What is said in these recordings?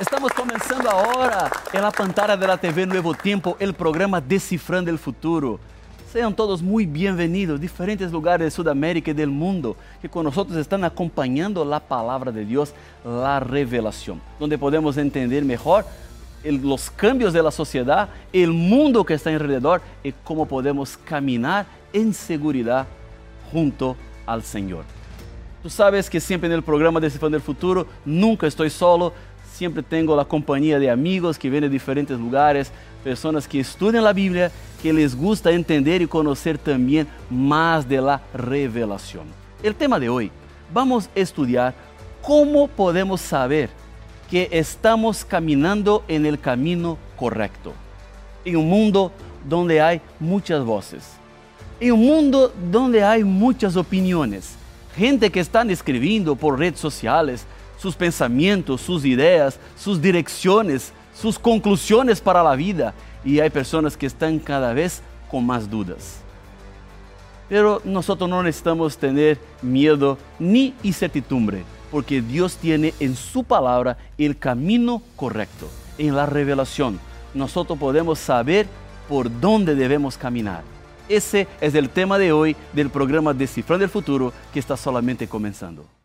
Estamos começando agora, na pantalla da TV Nuevo Tempo, o programa Decifrando o Futuro. Sejam todos muito bem-vindos, diferentes lugares de Sudamérica e do mundo, que com nós estão acompanhando a palavra de Deus, a revelação, onde podemos entender melhor os cambios da sociedade, o mundo que está redor e como podemos caminhar em segurança junto ao Senhor. Tu sabes que sempre no programa Decifrando o Futuro nunca estou solo, sempre tenho a companhia de amigos que vêm de diferentes lugares, pessoas que estudam a Bíblia, que les gusta entender e conhecer também mais de la revelação. O tema de hoje, vamos estudar como podemos saber que estamos caminando en el camino correcto. En un mundo donde hay muchas voces. En un mundo donde hay muchas opiniones. Gente que están escribiendo por redes sociales sus pensamientos, sus ideas, sus direcciones, sus conclusiones para la vida. Y hay personas que están cada vez con más dudas. Pero nosotros no necesitamos tener miedo ni incertidumbre porque Dios tiene en su palabra el camino correcto. En la revelación nosotros podemos saber por dónde debemos caminar. Ese es el tema de hoy del programa Descifrando el Futuro que está solamente comenzando.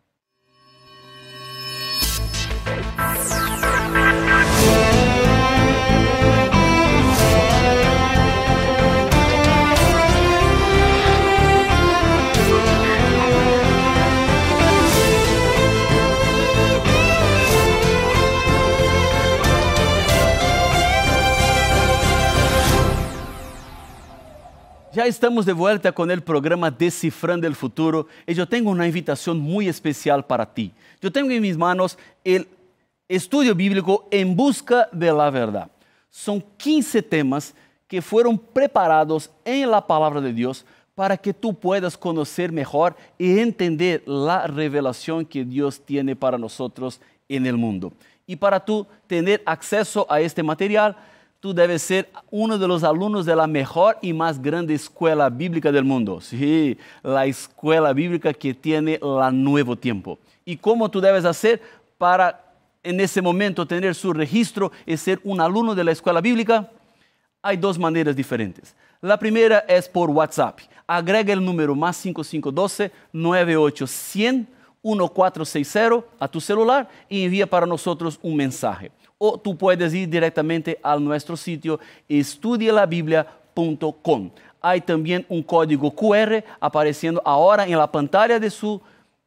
Já estamos de volta com o programa Decifrando o Futuro e eu tenho uma invitação muito especial para ti. Eu tenho em minhas manos o estudo bíblico Em Busca de la Verdade. São 15 temas que foram preparados em la Palavra de Deus para que tu puedas conhecer melhor e entender a revelação que Deus tem para nós no mundo. E para tu ter acesso a este material, tú debes ser uno de los alumnos de la mejor y más grande escuela bíblica del mundo. Sí, la escuela bíblica que tiene la Nuevo Tiempo. ¿Y cómo tú debes hacer para en ese momento tener su registro y ser un alumno de la escuela bíblica? Hay dos maneras diferentes. La primera es por WhatsApp. Agrega el número más 5512 9800 1460 a tu celular y envía para nosotros un mensaje o tú puedes ir directamente a nuestro sitio estudialabiblia.com. Hay también un código QR apareciendo ahora en la pantalla de su,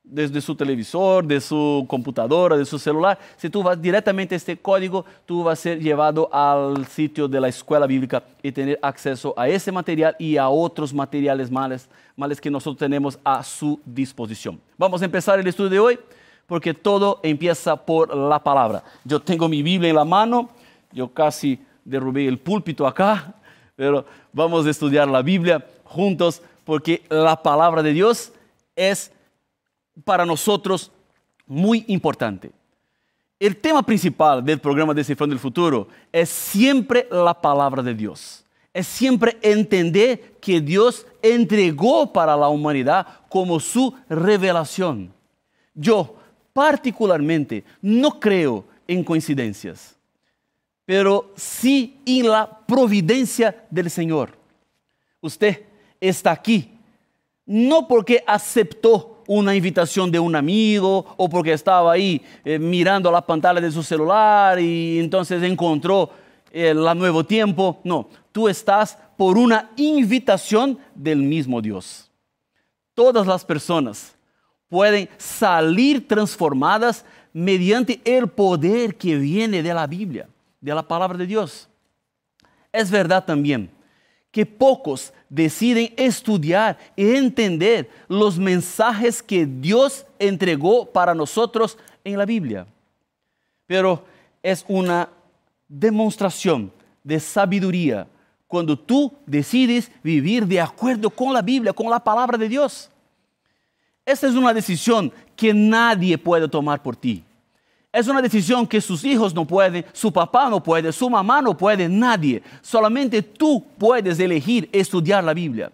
desde su televisor, de su computadora, de su celular. Si tú vas directamente a este código, tú vas a ser llevado al sitio de la escuela bíblica y tener acceso a ese material y a otros materiales males, males que nosotros tenemos a su disposición. Vamos a empezar el estudio de hoy porque todo empieza por la palabra. Yo tengo mi Biblia en la mano, yo casi derrubé el púlpito acá, pero vamos a estudiar la Biblia juntos porque la palabra de Dios es para nosotros muy importante. El tema principal del programa Descifrando el Futuro es siempre la palabra de Dios. Es siempre entender que Dios entregó para la humanidad como su revelación. Yo, particularmente no creo en coincidencias, pero sí en la providencia del Señor. Usted está aquí no porque aceptó una invitación de un amigo o porque estaba ahí eh, mirando la pantalla de su celular y entonces encontró el eh, nuevo tiempo. No, tú estás por una invitación del mismo Dios. Todas las personas pueden salir transformadas mediante el poder que viene de la Biblia, de la palabra de Dios. Es verdad también que pocos deciden estudiar y entender los mensajes que Dios entregó para nosotros en la Biblia. Pero es una demostración de sabiduría cuando tú decides vivir de acuerdo con la Biblia, con la palabra de Dios. Esta es una decisión que nadie puede tomar por ti. Es una decisión que sus hijos no pueden, su papá no puede, su mamá no puede, nadie. Solamente tú puedes elegir estudiar la Biblia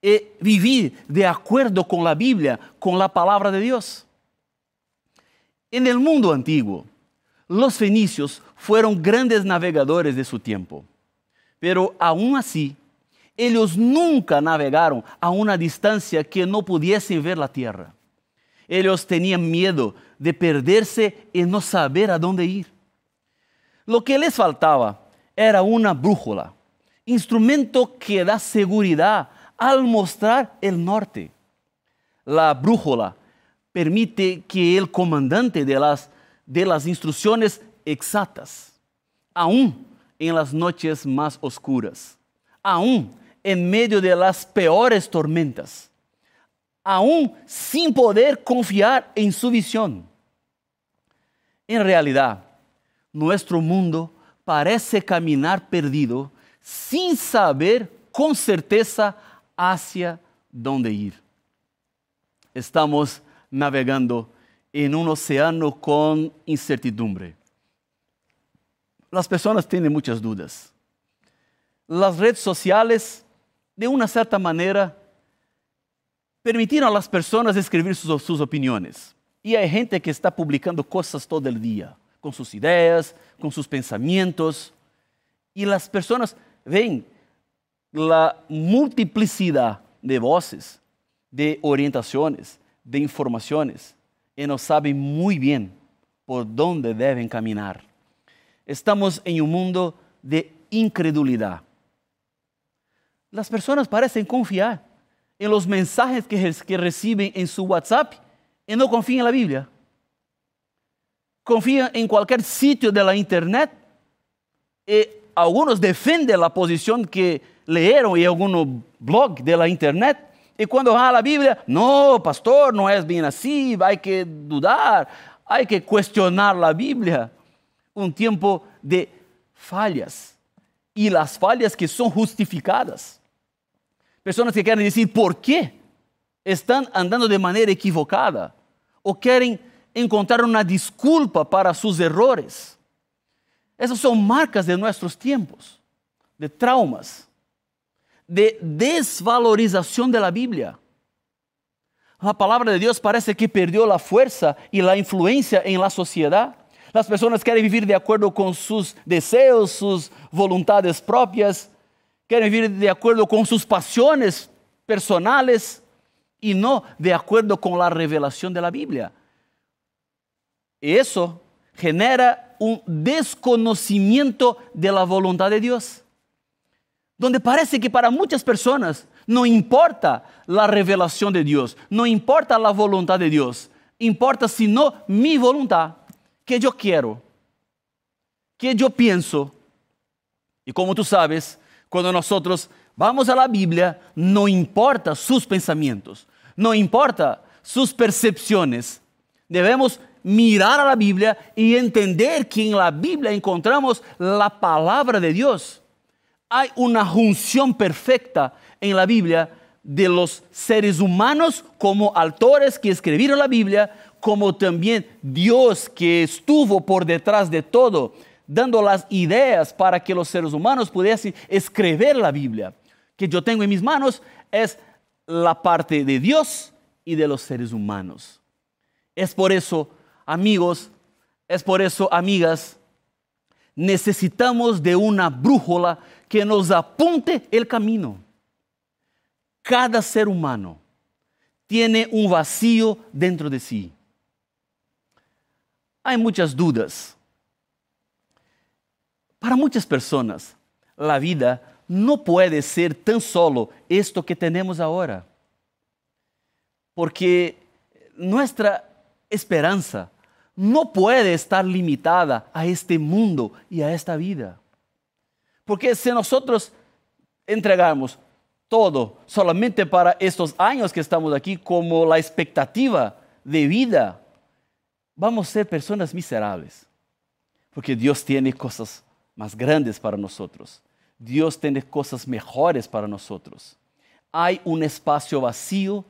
y vivir de acuerdo con la Biblia, con la palabra de Dios. En el mundo antiguo, Los fenicios fueron grandes navegadores de su tiempo, pero aún así, ellos nunca navegaron a una distancia que no pudiesen ver la tierra. Ellos tenían miedo de perderse y no saber a dónde ir. Lo que les faltaba era una brújula, instrumento que da seguridad al mostrar el norte. La brújula permite que el comandante de las, las instrucciones exactas, aún en las noches más oscuras, aún en medio de las peores tormentas, aún sin poder confiar en su visión. En realidad, nuestro mundo parece caminar perdido sin saber con certeza hacia dónde ir. Estamos navegando en un océano con incertidumbre. Las personas tienen muchas dudas. Las redes sociales, de una cierta manera, permitieron a las personas escribir sus, opiniones. Y hay gente que está publicando cosas todo el día, con sus ideas, con sus pensamientos. Y las personas ven la multiplicidad de voces, de orientaciones, de informaciones, y no saben muy bien por dónde deben caminar. Estamos en un mundo de incredulidad. Las personas parecen confiar en los mensajes que, que reciben en su WhatsApp y no confían en la Biblia. Confían en cualquier sitio de la internet y algunos defienden la posición que leyeron en algún blog de la internet y cuando van a la Biblia, no, pastor, no es bien así, hay que dudar, hay que cuestionar la Biblia. Un tiempo de fallas y las fallas que son justificadas. Personas que quieren decir por qué están andando de manera equivocada o quieren encontrar una disculpa para sus errores. Esas son marcas de nuestros tiempos, de traumas de desvalorización de la Biblia. La palabra de Dios parece que perdió la fuerza y la influencia en la sociedad. Las personas quieren vivir de acuerdo con sus deseos, sus voluntades propias, quieren vivir de acuerdo con sus pasiones personales y no de acuerdo con la revelación de la Biblia. Eso genera un desconocimiento de la voluntad de Dios donde parece que para muchas personas no importa la revelación de Dios, no importa la voluntad de Dios, importa sino mi voluntad, que yo quiero, que yo pienso. Y como tú sabes, cuando nosotros vamos a la Biblia, no importa sus pensamientos, no importa sus percepciones. Debemos mirar a la Biblia y entender que en la Biblia encontramos la palabra de Dios hay una junción perfecta en la Biblia de los seres humanos como autores que escribieron la Biblia, como también Dios que estuvo por detrás de todo, dando las ideas para que los seres humanos pudiesen escribir la Biblia. Que yo tengo en mis manos es la parte de Dios y de los seres humanos. Es por eso, amigos, es por eso, amigas, necesitamos de una brújula que nos apunte el camino. Cada ser humano tiene un vacío dentro de sí. Hay muchas dudas. Para muchas personas, la vida no puede ser tan solo esto que tenemos ahora. Porque nuestra esperanza no puede estar limitada a este mundo y a esta vida. Porque si nosotros entregamos todo solamente para estos años que estamos aquí como la expectativa de vida, vamos a ser personas miserables. Porque Dios tiene cosas más grandes para nosotros. Dios tiene cosas mejores para nosotros. Hay un espacio vacío